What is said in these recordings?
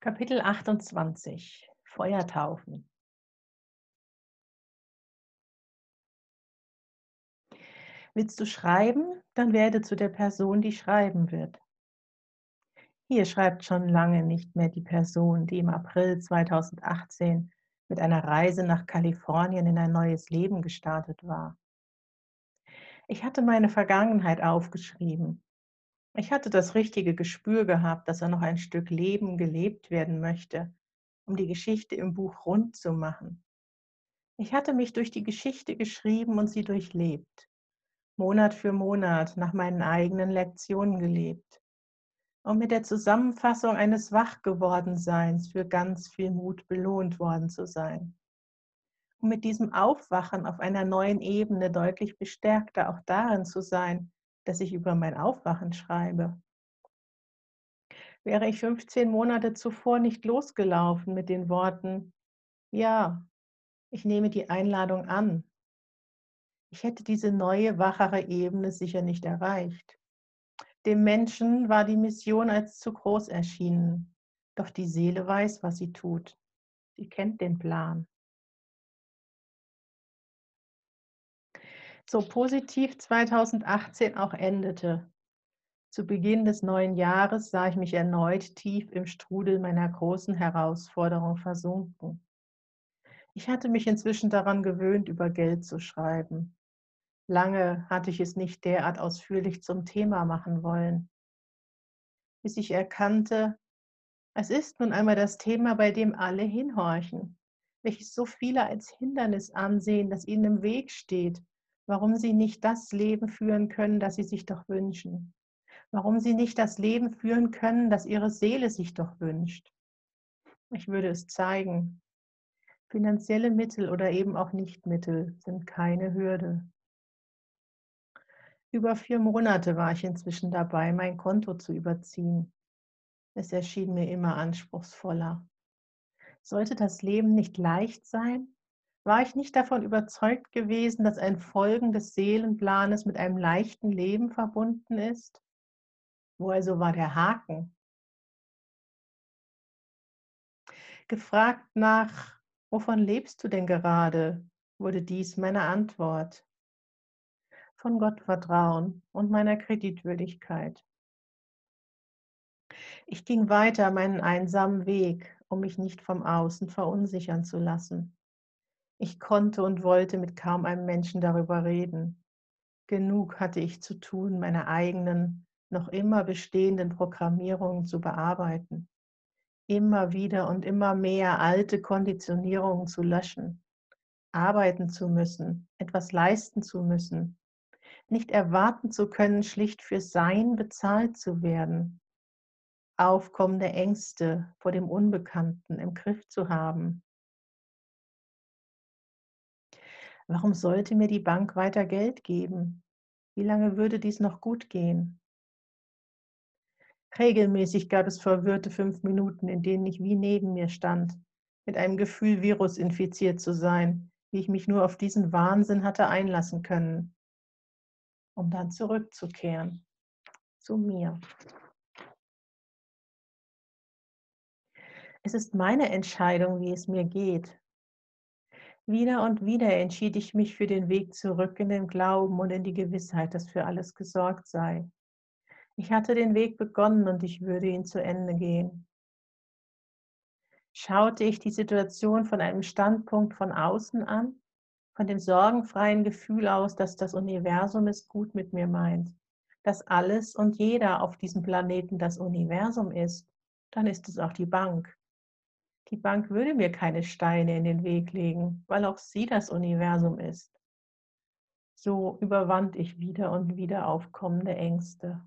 Kapitel 28 Feuertaufen Willst du schreiben, dann werde zu der Person, die schreiben wird. Hier schreibt schon lange nicht mehr die Person, die im April 2018 mit einer Reise nach Kalifornien in ein neues Leben gestartet war. Ich hatte meine Vergangenheit aufgeschrieben. Ich hatte das richtige Gespür gehabt, dass er noch ein Stück Leben gelebt werden möchte, um die Geschichte im Buch rund zu machen. Ich hatte mich durch die Geschichte geschrieben und sie durchlebt, Monat für Monat nach meinen eigenen Lektionen gelebt und mit der Zusammenfassung eines Wachgewordenseins für ganz viel Mut belohnt worden zu sein. Um mit diesem Aufwachen auf einer neuen Ebene deutlich bestärkter auch darin zu sein, dass ich über mein Aufwachen schreibe. Wäre ich 15 Monate zuvor nicht losgelaufen mit den Worten, ja, ich nehme die Einladung an. Ich hätte diese neue, wachere Ebene sicher nicht erreicht. Dem Menschen war die Mission als zu groß erschienen, doch die Seele weiß, was sie tut. Sie kennt den Plan. So positiv 2018 auch endete. Zu Beginn des neuen Jahres sah ich mich erneut tief im Strudel meiner großen Herausforderung versunken. Ich hatte mich inzwischen daran gewöhnt, über Geld zu schreiben. Lange hatte ich es nicht derart ausführlich zum Thema machen wollen, bis ich erkannte, es ist nun einmal das Thema, bei dem alle hinhorchen, welches so viele als Hindernis ansehen, das ihnen im Weg steht, warum sie nicht das Leben führen können, das sie sich doch wünschen, warum sie nicht das Leben führen können, das ihre Seele sich doch wünscht. Ich würde es zeigen. Finanzielle Mittel oder eben auch Nichtmittel sind keine Hürde. Über vier Monate war ich inzwischen dabei, mein Konto zu überziehen. Es erschien mir immer anspruchsvoller. Sollte das Leben nicht leicht sein? War ich nicht davon überzeugt gewesen, dass ein Folgen des Seelenplanes mit einem leichten Leben verbunden ist? Wo also war der Haken? Gefragt nach, wovon lebst du denn gerade, wurde dies meine Antwort von Gottvertrauen und meiner Kreditwürdigkeit. Ich ging weiter meinen einsamen Weg, um mich nicht vom Außen verunsichern zu lassen. Ich konnte und wollte mit kaum einem Menschen darüber reden. Genug hatte ich zu tun, meine eigenen, noch immer bestehenden Programmierungen zu bearbeiten. Immer wieder und immer mehr alte Konditionierungen zu löschen. Arbeiten zu müssen, etwas leisten zu müssen, nicht erwarten zu können, schlicht für Sein bezahlt zu werden, aufkommende Ängste vor dem Unbekannten im Griff zu haben. Warum sollte mir die Bank weiter Geld geben? Wie lange würde dies noch gut gehen? Regelmäßig gab es verwirrte fünf Minuten, in denen ich wie neben mir stand, mit einem Gefühl, virusinfiziert zu sein, wie ich mich nur auf diesen Wahnsinn hatte einlassen können um dann zurückzukehren zu mir. Es ist meine Entscheidung, wie es mir geht. Wieder und wieder entschied ich mich für den Weg zurück in den Glauben und in die Gewissheit, dass für alles gesorgt sei. Ich hatte den Weg begonnen und ich würde ihn zu Ende gehen. Schaute ich die Situation von einem Standpunkt von außen an, von dem sorgenfreien Gefühl aus, dass das Universum es gut mit mir meint, dass alles und jeder auf diesem Planeten das Universum ist, dann ist es auch die Bank. Die Bank würde mir keine Steine in den Weg legen, weil auch sie das Universum ist. So überwand ich wieder und wieder aufkommende Ängste.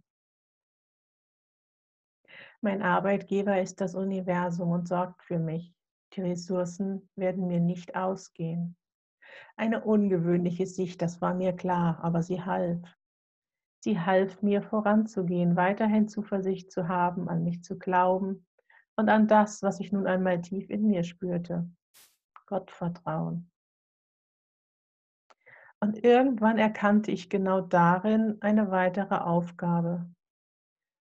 Mein Arbeitgeber ist das Universum und sorgt für mich. Die Ressourcen werden mir nicht ausgehen. Eine ungewöhnliche Sicht, das war mir klar, aber sie half. Sie half mir voranzugehen, weiterhin Zuversicht zu haben, an mich zu glauben und an das, was ich nun einmal tief in mir spürte. Gottvertrauen. Und irgendwann erkannte ich genau darin eine weitere Aufgabe.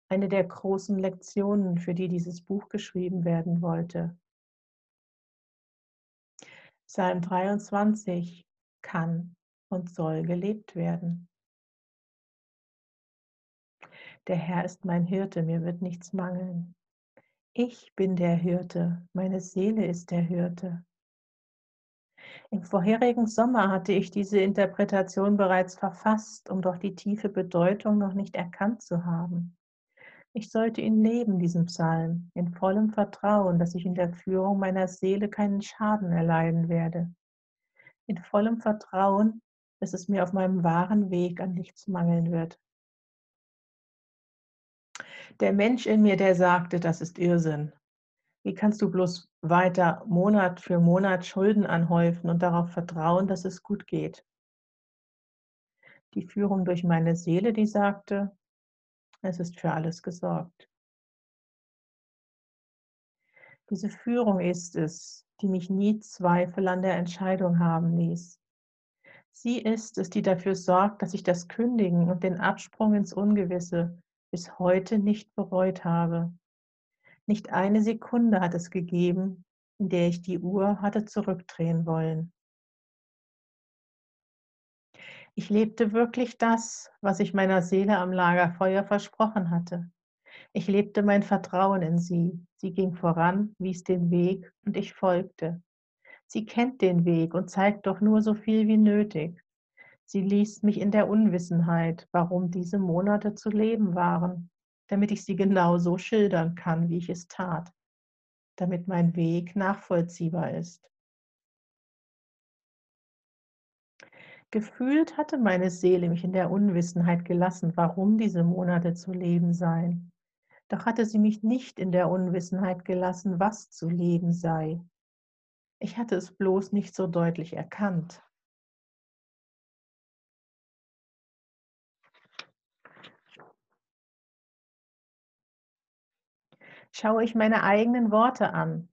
eine der großen Lektionen, für die dieses Buch geschrieben werden wollte. Psalm 23 kann und soll gelebt werden. Der Herr ist mein Hirte, mir wird nichts mangeln. Ich bin der Hirte, meine Seele ist der Hirte. Im vorherigen Sommer hatte ich diese Interpretation bereits verfasst, um doch die tiefe Bedeutung noch nicht erkannt zu haben. Ich sollte ihn leben, diesen Psalm, in vollem Vertrauen, dass ich in der Führung meiner Seele keinen Schaden erleiden werde. In vollem Vertrauen, dass es mir auf meinem wahren Weg an nichts mangeln wird. Der Mensch in mir, der sagte, das ist Irrsinn. Wie kannst du bloß weiter Monat für Monat Schulden anhäufen und darauf vertrauen, dass es gut geht? Die Führung durch meine Seele, die sagte, es ist für alles gesorgt. Diese Führung ist es, die mich nie Zweifel an der Entscheidung haben ließ. Sie ist es, die dafür sorgt, dass ich das Kündigen und den Absprung ins Ungewisse bis heute nicht bereut habe. Nicht eine Sekunde hat es gegeben, in der ich die Uhr hatte zurückdrehen wollen. Ich lebte wirklich das, was ich meiner Seele am Lagerfeuer versprochen hatte. Ich lebte mein Vertrauen in sie. Sie ging voran, wies den Weg und ich folgte. Sie kennt den Weg und zeigt doch nur so viel wie nötig. Sie ließ mich in der Unwissenheit, warum diese Monate zu leben waren, damit ich sie genau so schildern kann, wie ich es tat, damit mein Weg nachvollziehbar ist. Gefühlt hatte meine Seele mich in der Unwissenheit gelassen, warum diese Monate zu leben seien. Doch hatte sie mich nicht in der Unwissenheit gelassen, was zu leben sei. Ich hatte es bloß nicht so deutlich erkannt. Schaue ich meine eigenen Worte an,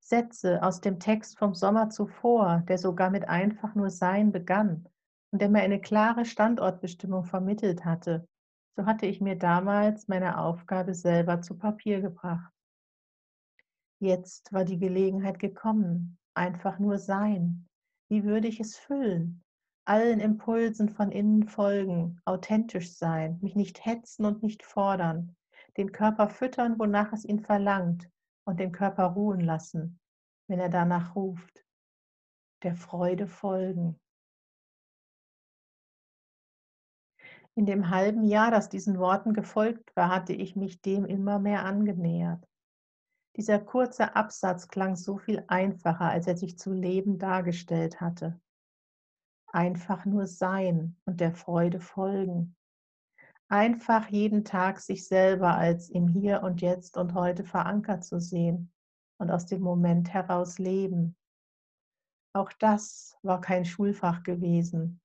Sätze aus dem Text vom Sommer zuvor, der sogar mit einfach nur Sein begann, und der mir eine klare Standortbestimmung vermittelt hatte, so hatte ich mir damals meine Aufgabe selber zu Papier gebracht. Jetzt war die Gelegenheit gekommen, einfach nur sein. Wie würde ich es füllen? Allen Impulsen von innen folgen, authentisch sein, mich nicht hetzen und nicht fordern, den Körper füttern, wonach es ihn verlangt, und den Körper ruhen lassen, wenn er danach ruft, der Freude folgen. In dem halben Jahr, das diesen Worten gefolgt war, hatte ich mich dem immer mehr angenähert. Dieser kurze Absatz klang so viel einfacher, als er sich zu leben dargestellt hatte. Einfach nur sein und der Freude folgen. Einfach jeden Tag sich selber als im Hier und Jetzt und heute verankert zu sehen und aus dem Moment heraus leben. Auch das war kein Schulfach gewesen,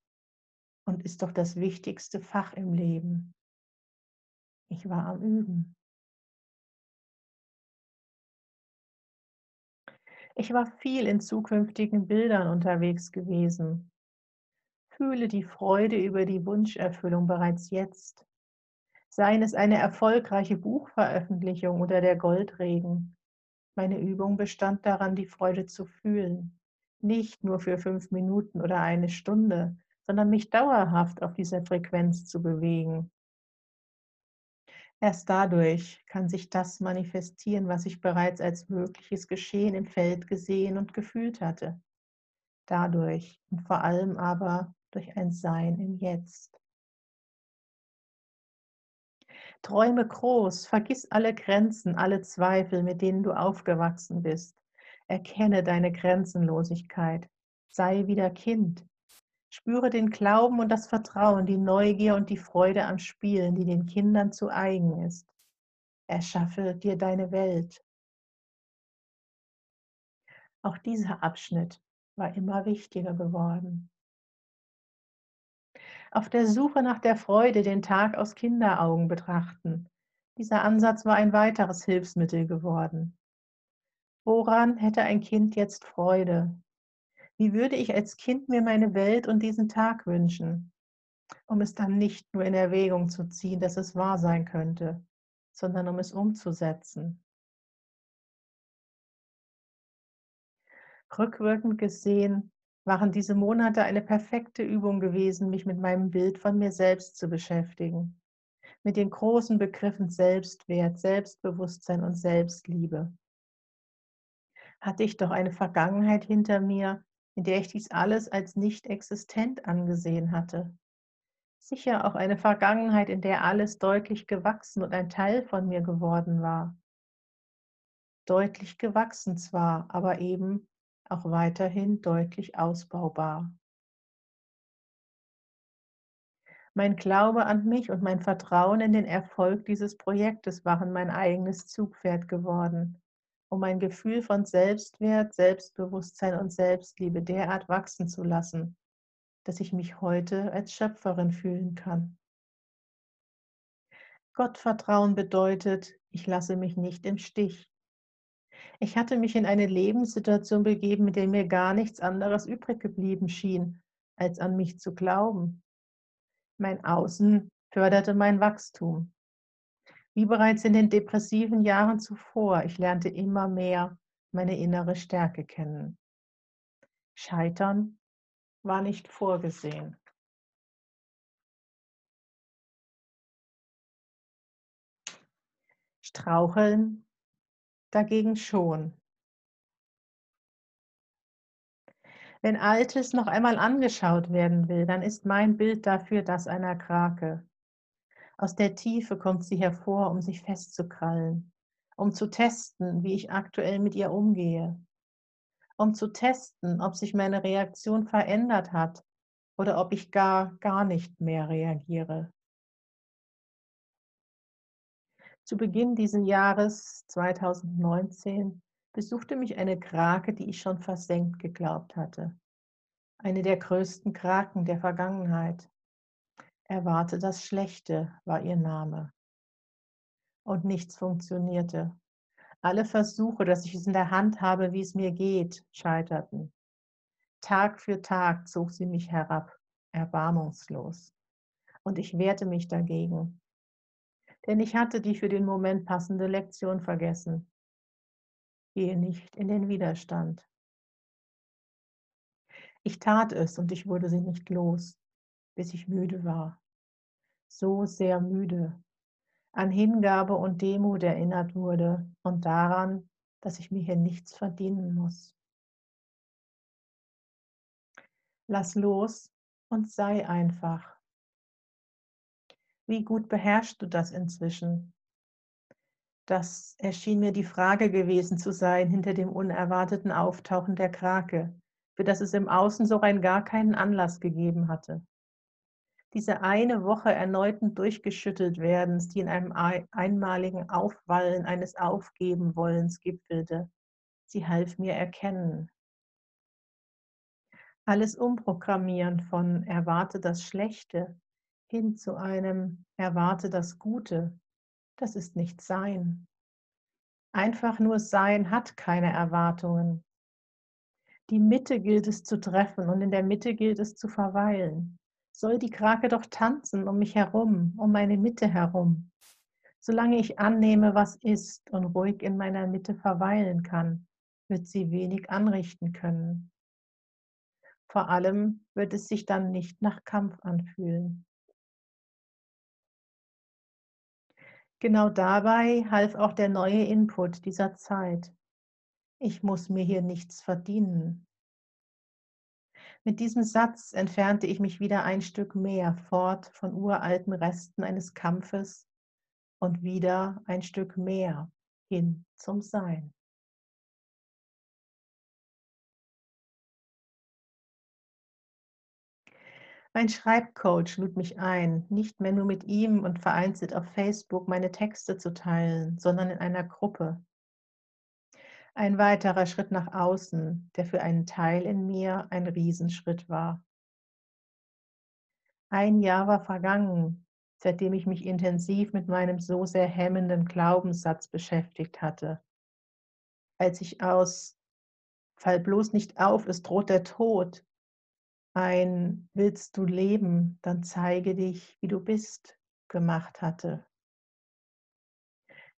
und ist doch das wichtigste Fach im Leben. Ich war am Üben. Ich war viel in zukünftigen Bildern unterwegs gewesen. Fühle die Freude über die Wunscherfüllung bereits jetzt. Seien es eine erfolgreiche Buchveröffentlichung oder der Goldregen. Meine Übung bestand daran, die Freude zu fühlen. Nicht nur für fünf Minuten oder eine Stunde, sondern mich dauerhaft auf dieser Frequenz zu bewegen. Erst dadurch kann sich das manifestieren, was ich bereits als mögliches Geschehen im Feld gesehen und gefühlt hatte. Dadurch und vor allem aber durch ein Sein im Jetzt. Träume groß, vergiss alle Grenzen, alle Zweifel, mit denen du aufgewachsen bist. Erkenne deine Grenzenlosigkeit. Sei wieder Kind. Spüre den Glauben und das Vertrauen, die Neugier und die Freude am Spielen, die den Kindern zu eigen ist. Erschaffe dir deine Welt. Auch dieser Abschnitt war immer wichtiger geworden. Auf der Suche nach der Freude den Tag aus Kinderaugen betrachten. Dieser Ansatz war ein weiteres Hilfsmittel geworden. Woran hätte ein Kind jetzt Freude? Wie würde ich als Kind mir meine Welt und diesen Tag wünschen, um es dann nicht nur in Erwägung zu ziehen, dass es wahr sein könnte, sondern um es umzusetzen. Rückwirkend gesehen waren diese Monate eine perfekte Übung gewesen, mich mit meinem Bild von mir selbst zu beschäftigen, mit den großen Begriffen Selbstwert, Selbstbewusstsein und Selbstliebe. Hatte ich doch eine Vergangenheit hinter mir, in der ich dies alles als nicht existent angesehen hatte. Sicher auch eine Vergangenheit, in der alles deutlich gewachsen und ein Teil von mir geworden war. Deutlich gewachsen zwar, aber eben auch weiterhin deutlich ausbaubar. Mein Glaube an mich und mein Vertrauen in den Erfolg dieses Projektes waren mein eigenes Zugpferd geworden, um mein Gefühl von Selbstwert, Selbstbewusstsein und Selbstliebe derart wachsen zu lassen, dass ich mich heute als Schöpferin fühlen kann. Gottvertrauen bedeutet, ich lasse mich nicht im Stich. Ich hatte mich in eine Lebenssituation begeben, in der mir gar nichts anderes übrig geblieben schien, als an mich zu glauben. Mein Außen förderte mein Wachstum. Wie bereits in den depressiven Jahren zuvor, ich lernte immer mehr meine innere Stärke kennen. Scheitern war nicht vorgesehen. Straucheln dagegen schon. Wenn Altes noch einmal angeschaut werden will, dann ist mein Bild dafür das einer Krake. Aus der Tiefe kommt sie hervor, um sich festzukrallen, um zu testen, wie ich aktuell mit ihr umgehe, um zu testen, ob sich meine Reaktion verändert hat oder ob ich gar, gar nicht mehr reagiere. Zu Beginn dieses Jahres 2019 besuchte mich eine Krake, die ich schon versenkt geglaubt hatte. Eine der größten Kraken der Vergangenheit. Erwarte das Schlechte war ihr Name. Und nichts funktionierte. Alle Versuche, dass ich es in der Hand habe, wie es mir geht, scheiterten. Tag für Tag zog sie mich herab, erbarmungslos. Und ich wehrte mich dagegen, denn ich hatte die für den Moment passende Lektion vergessen. Gehe nicht in den Widerstand. Ich tat es und ich wurde sie nicht los, bis ich müde war. So sehr müde, an Hingabe und Demut erinnert wurde und daran, dass ich mir hier nichts verdienen muss. Lass los und sei einfach. Wie gut beherrschst du das inzwischen? Das erschien mir die Frage gewesen zu sein hinter dem unerwarteten Auftauchen der Krake, für das es im Außen so rein gar keinen Anlass gegeben hatte. Diese eine Woche erneuten durchgeschüttelt werdens, die in einem einmaligen Aufwallen eines Aufgebenwollens gipfelte, sie half mir erkennen. Alles Umprogrammieren von erwarte das Schlechte hin zu einem Erwarte das Gute, das ist nicht Sein. Einfach nur Sein hat keine Erwartungen. Die Mitte gilt es zu treffen und in der Mitte gilt es zu verweilen. Soll die Krake doch tanzen um mich herum, um meine Mitte herum. Solange ich annehme, was ist und ruhig in meiner Mitte verweilen kann, wird sie wenig anrichten können. Vor allem wird es sich dann nicht nach Kampf anfühlen. Genau dabei half auch der neue Input dieser Zeit. Ich muss mir hier nichts verdienen. Mit diesem Satz entfernte ich mich wieder ein Stück mehr fort von uralten Resten eines Kampfes und wieder ein Stück mehr hin zum Sein. Mein Schreibcoach lud mich ein, nicht mehr nur mit ihm und vereinzelt auf Facebook meine Texte zu teilen, sondern in einer Gruppe. Ein weiterer Schritt nach außen, der für einen Teil in mir ein Riesenschritt war. Ein Jahr war vergangen, seitdem ich mich intensiv mit meinem so sehr hemmenden Glaubenssatz beschäftigt hatte. Als ich aus Fall bloß nicht auf, es droht der Tod ein Willst du leben, dann zeige dich, wie du bist gemacht hatte.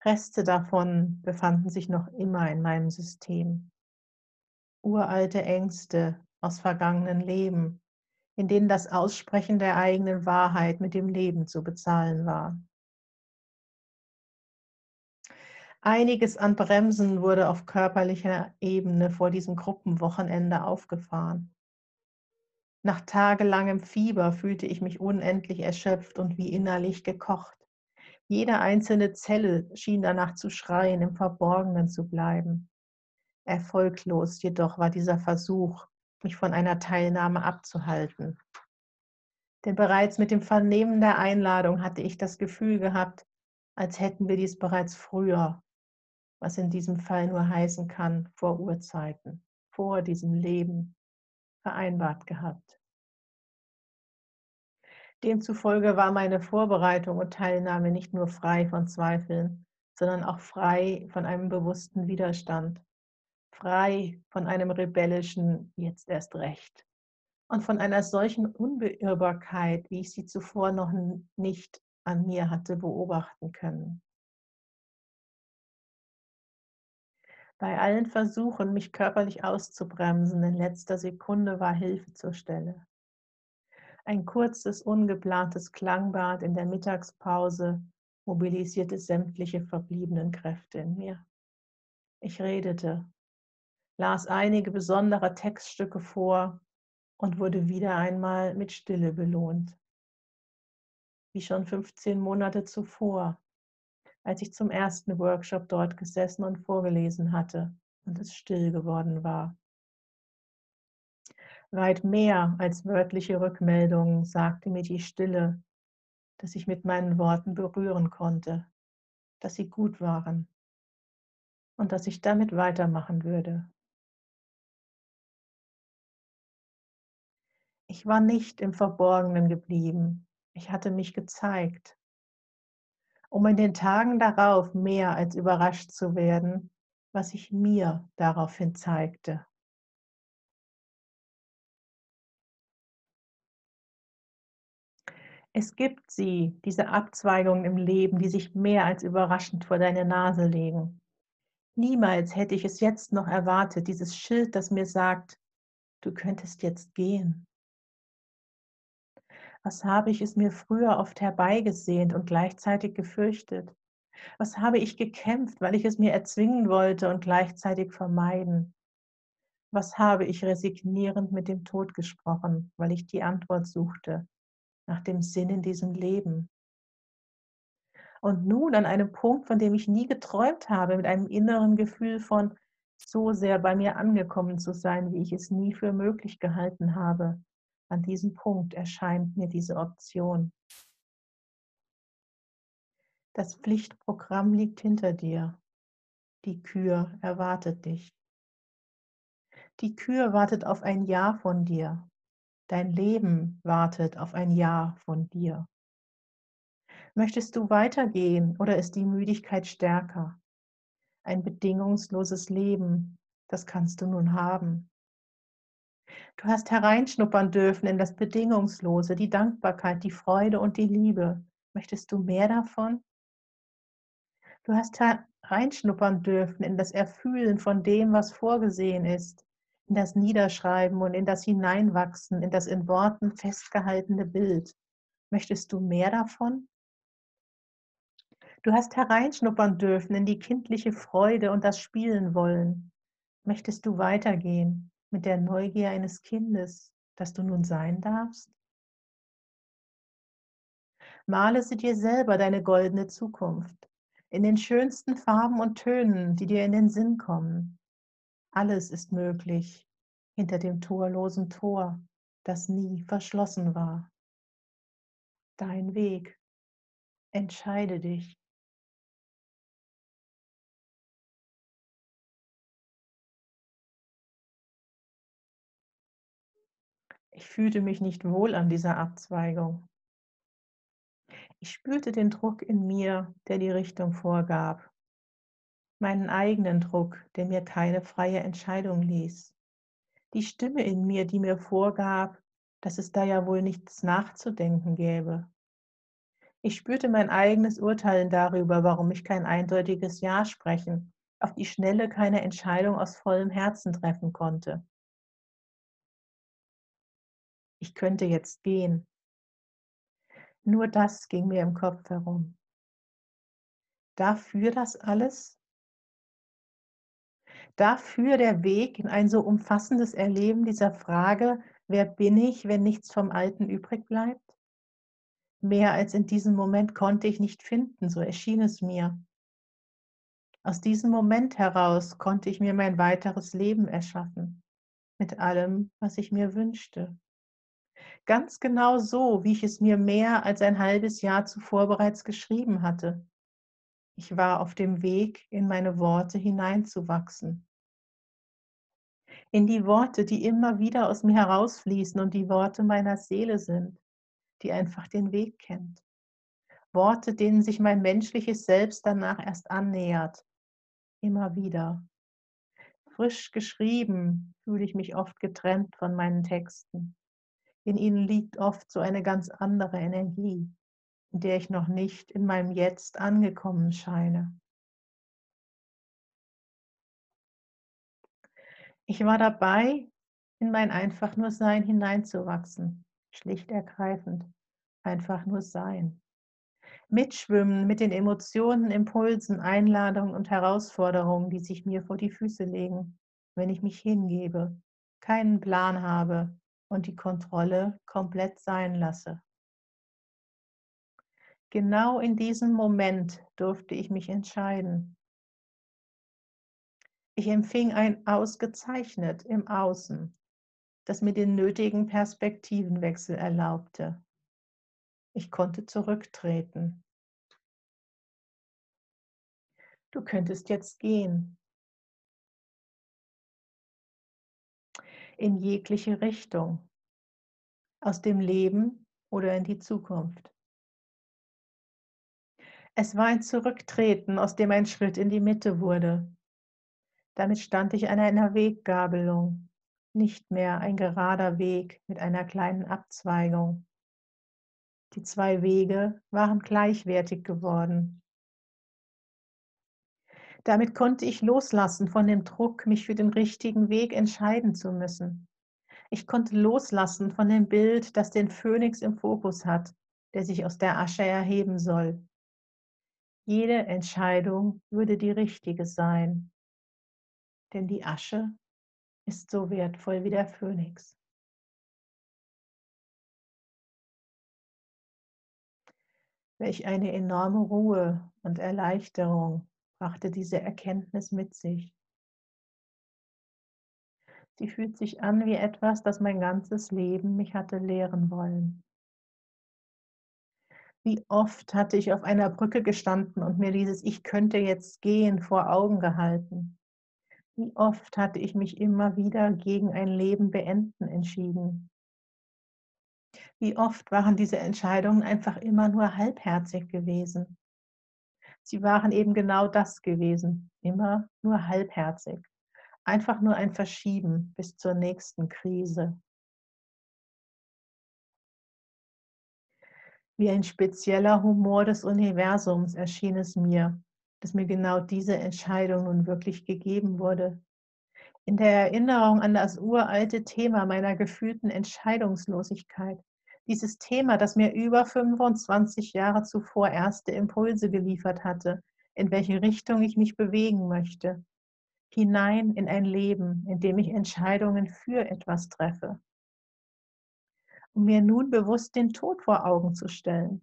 Reste davon befanden sich noch immer in meinem System. Uralte Ängste aus vergangenen Leben, in denen das Aussprechen der eigenen Wahrheit mit dem Leben zu bezahlen war. Einiges an Bremsen wurde auf körperlicher Ebene vor diesem Gruppenwochenende aufgefahren. Nach tagelangem Fieber fühlte ich mich unendlich erschöpft und wie innerlich gekocht. Jede einzelne Zelle schien danach zu schreien, im Verborgenen zu bleiben. Erfolglos jedoch war dieser Versuch, mich von einer Teilnahme abzuhalten. Denn bereits mit dem Vernehmen der Einladung hatte ich das Gefühl gehabt, als hätten wir dies bereits früher was in diesem Fall nur heißen kann, vor Urzeiten, vor diesem Leben vereinbart gehabt. Demzufolge war meine Vorbereitung und Teilnahme nicht nur frei von Zweifeln, sondern auch frei von einem bewussten Widerstand, frei von einem rebellischen jetzt erst recht und von einer solchen Unbeirrbarkeit, wie ich sie zuvor noch nicht an mir hatte beobachten können. Bei allen Versuchen, mich körperlich auszubremsen, in letzter Sekunde war Hilfe zur Stelle. Ein kurzes, ungeplantes Klangbad in der Mittagspause mobilisierte sämtliche verbliebenen Kräfte in mir. Ich redete, las einige besondere Textstücke vor und wurde wieder einmal mit Stille belohnt. Wie schon 15 Monate zuvor als ich zum ersten Workshop dort gesessen und vorgelesen hatte und es still geworden war. Weit mehr als wörtliche Rückmeldungen sagte mir die Stille, dass ich mit meinen Worten berühren konnte, dass sie gut waren und dass ich damit weitermachen würde. Ich war nicht im Verborgenen geblieben, ich hatte mich gezeigt um in den Tagen darauf mehr als überrascht zu werden, was sich mir daraufhin zeigte. Es gibt sie, diese Abzweigungen im Leben, die sich mehr als überraschend vor deine Nase legen. Niemals hätte ich es jetzt noch erwartet, dieses Schild, das mir sagt, du könntest jetzt gehen. Was habe ich es mir früher oft herbeigesehnt und gleichzeitig gefürchtet? Was habe ich gekämpft, weil ich es mir erzwingen wollte und gleichzeitig vermeiden? Was habe ich resignierend mit dem Tod gesprochen, weil ich die Antwort suchte nach dem Sinn in diesem Leben? Und nun an einem Punkt, von dem ich nie geträumt habe, mit einem inneren Gefühl von so sehr bei mir angekommen zu sein, wie ich es nie für möglich gehalten habe, an diesem Punkt erscheint mir diese Option. Das Pflichtprogramm liegt hinter dir. Die Kür erwartet dich. Die Kür wartet auf ein Ja von dir. Dein Leben wartet auf ein Ja von dir. Möchtest du weitergehen oder ist die Müdigkeit stärker? Ein bedingungsloses Leben, das kannst du nun haben. Du hast hereinschnuppern dürfen in das Bedingungslose, die Dankbarkeit, die Freude und die Liebe. Möchtest du mehr davon? Du hast hereinschnuppern dürfen in das Erfühlen von dem, was vorgesehen ist, in das Niederschreiben und in das Hineinwachsen, in das in Worten festgehaltene Bild. Möchtest du mehr davon? Du hast hereinschnuppern dürfen in die kindliche Freude und das Spielen wollen. Möchtest du weitergehen mit der Neugier eines Kindes, das du nun sein darfst? Male sie dir selber deine goldene Zukunft in den schönsten Farben und Tönen, die dir in den Sinn kommen. Alles ist möglich hinter dem torlosen Tor, das nie verschlossen war. Dein Weg. Entscheide dich. Ich fühlte mich nicht wohl an dieser Abzweigung. Ich spürte den Druck in mir, der die Richtung vorgab. Meinen eigenen Druck, der mir keine freie Entscheidung ließ. Die Stimme in mir, die mir vorgab, dass es da ja wohl nichts nachzudenken gäbe. Ich spürte mein eigenes Urteilen darüber, warum ich kein eindeutiges Ja sprechen, auf die Schnelle keine Entscheidung aus vollem Herzen treffen konnte. Ich könnte jetzt gehen. Nur das ging mir im Kopf herum. Dafür das alles? Dafür der Weg in ein so umfassendes Erleben dieser Frage, wer bin ich, wenn nichts vom Alten übrig bleibt? Mehr als in diesem Moment konnte ich nicht finden, so erschien es mir. Aus diesem Moment heraus konnte ich mir mein weiteres Leben erschaffen, mit allem, was ich mir wünschte. Ganz genau so, wie ich es mir mehr als ein halbes Jahr zuvor bereits geschrieben hatte. Ich war auf dem Weg, in meine Worte hineinzuwachsen. In die Worte, die immer wieder aus mir herausfließen und die Worte meiner Seele sind die einfach den Weg kennt. Worte, denen sich mein menschliches Selbst danach erst annähert. Immer wieder. Frisch geschrieben fühle ich mich oft getrennt von meinen Texten. In ihnen liegt oft so eine ganz andere Energie, in der ich noch nicht in meinem Jetzt angekommen scheine. Ich war dabei, in mein einfach nur Sein hineinzuwachsen, schlicht ergreifend. Einfach nur sein. Mitschwimmen mit den Emotionen, Impulsen, Einladungen und Herausforderungen, die sich mir vor die Füße legen, wenn ich mich hingebe, keinen Plan habe und die Kontrolle komplett sein lasse. Genau in diesem Moment durfte ich mich entscheiden. Ich empfing ein Ausgezeichnet im Außen, das mir den nötigen Perspektivenwechsel erlaubte. Ich konnte zurücktreten. Du könntest jetzt gehen. In jegliche Richtung. Aus dem Leben oder in die Zukunft. Es war ein Zurücktreten, aus dem ein Schritt in die Mitte wurde. Damit stand ich an einer Weggabelung nicht mehr ein gerader Weg mit einer kleinen Abzweigung. Die zwei Wege waren gleichwertig geworden. Damit konnte ich loslassen von dem Druck, mich für den richtigen Weg entscheiden zu müssen. Ich konnte loslassen von dem Bild, das den Phönix im Fokus hat, der sich aus der Asche erheben soll. Jede Entscheidung würde die richtige sein, denn die Asche ist so wertvoll wie der Phönix. Welch eine enorme Ruhe und Erleichterung brachte diese Erkenntnis mit sich. Sie fühlt sich an wie etwas, das mein ganzes Leben mich hatte lehren wollen. Wie oft hatte ich auf einer Brücke gestanden und mir dieses Ich könnte jetzt gehen vor Augen gehalten. Wie oft hatte ich mich immer wieder gegen ein Leben beenden entschieden? Wie oft waren diese Entscheidungen einfach immer nur halbherzig gewesen? Sie waren eben genau das gewesen, immer nur halbherzig. Einfach nur ein Verschieben bis zur nächsten Krise. Wie ein spezieller Humor des Universums erschien es mir, dass mir genau diese Entscheidung nun wirklich gegeben wurde. In der Erinnerung an das uralte Thema meiner gefühlten Entscheidungslosigkeit. Dieses Thema, das mir über 25 Jahre zuvor erste Impulse geliefert hatte, in welche Richtung ich mich bewegen möchte. Hinein in ein Leben, in dem ich Entscheidungen für etwas treffe. Um mir nun bewusst den Tod vor Augen zu stellen,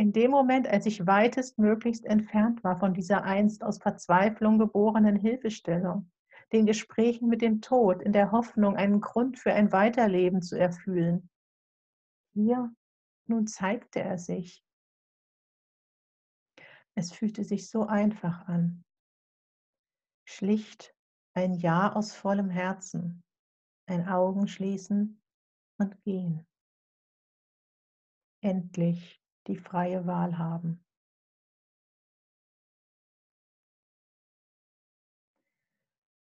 in dem Moment, als ich weitestmöglichst entfernt war von dieser einst aus Verzweiflung geborenen Hilfestellung, den Gesprächen mit dem Tod in der Hoffnung, einen Grund für ein Weiterleben zu erfühlen. Hier nun zeigte er sich. Es fühlte sich so einfach an. Schlicht ein Ja aus vollem Herzen, ein Augen schließen und gehen. Endlich die freie Wahl haben.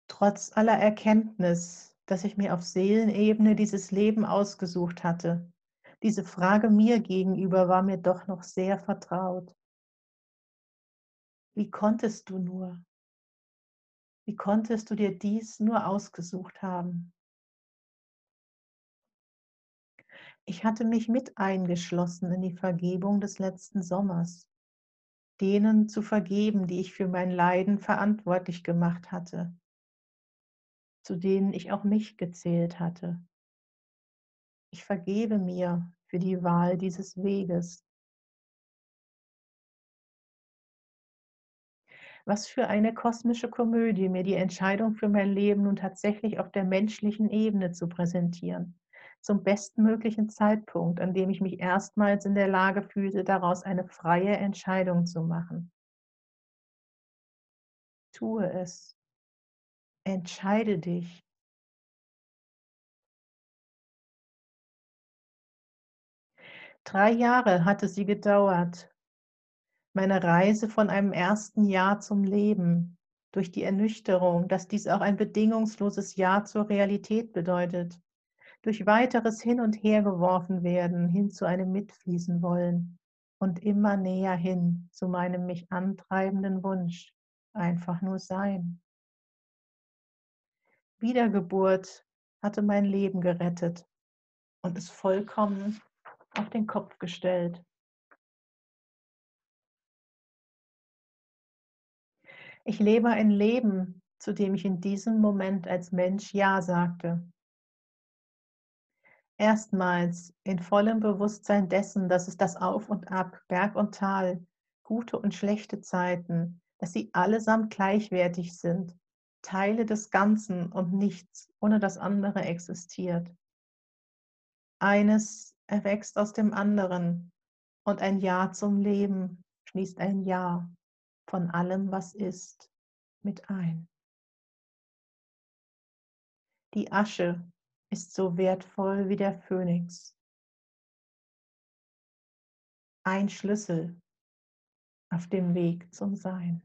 Trotz aller Erkenntnis, dass ich mir auf Seelenebene dieses Leben ausgesucht hatte, Diese Frage mir gegenüber war mir doch noch sehr vertraut. Wie konntest du nur? Wie konntest du dir dies nur ausgesucht haben? Ich hatte mich mit eingeschlossen in die Vergebung des letzten Sommers, denen zu vergeben, die ich für mein Leiden verantwortlich gemacht hatte, zu denen ich auch mich gezählt hatte. Ich vergebe mir für die Wahl dieses Weges. Was für eine kosmische Komödie, mir die Entscheidung für mein Leben nun tatsächlich auf der menschlichen Ebene zu präsentieren, zum bestmöglichen Zeitpunkt, an dem ich mich erstmals in der Lage fühlte, daraus eine freie Entscheidung zu machen. Tue es. Entscheide dich. Drei Jahre hatte sie gedauert, meine Reise von einem ersten Ja zum Leben, durch die Ernüchterung, dass dies auch ein bedingungsloses Ja zur Realität bedeutet, durch weiteres Hin und Her geworfen werden, hin zu einem Mitfließen wollen und immer näher hin zu meinem mich antreibenden Wunsch, einfach nur sein. Wiedergeburt hatte mein Leben gerettet und es vollkommen auf den Kopf gestellt. Ich lebe ein Leben, zu dem ich in diesem Moment als Mensch Ja sagte. Erstmals in vollem Bewusstsein dessen, dass es das Auf und Ab, Berg und Tal, gute und schlechte Zeiten, dass sie allesamt gleichwertig sind, Teile des Ganzen und nichts ohne das andere existiert. Eines erwächst aus dem anderen und ein Ja zum Leben schließt ein Ja von allem, was ist, mit ein. Die Asche ist so wertvoll wie der Phönix. Ein Schlüssel auf dem Weg zum Sein.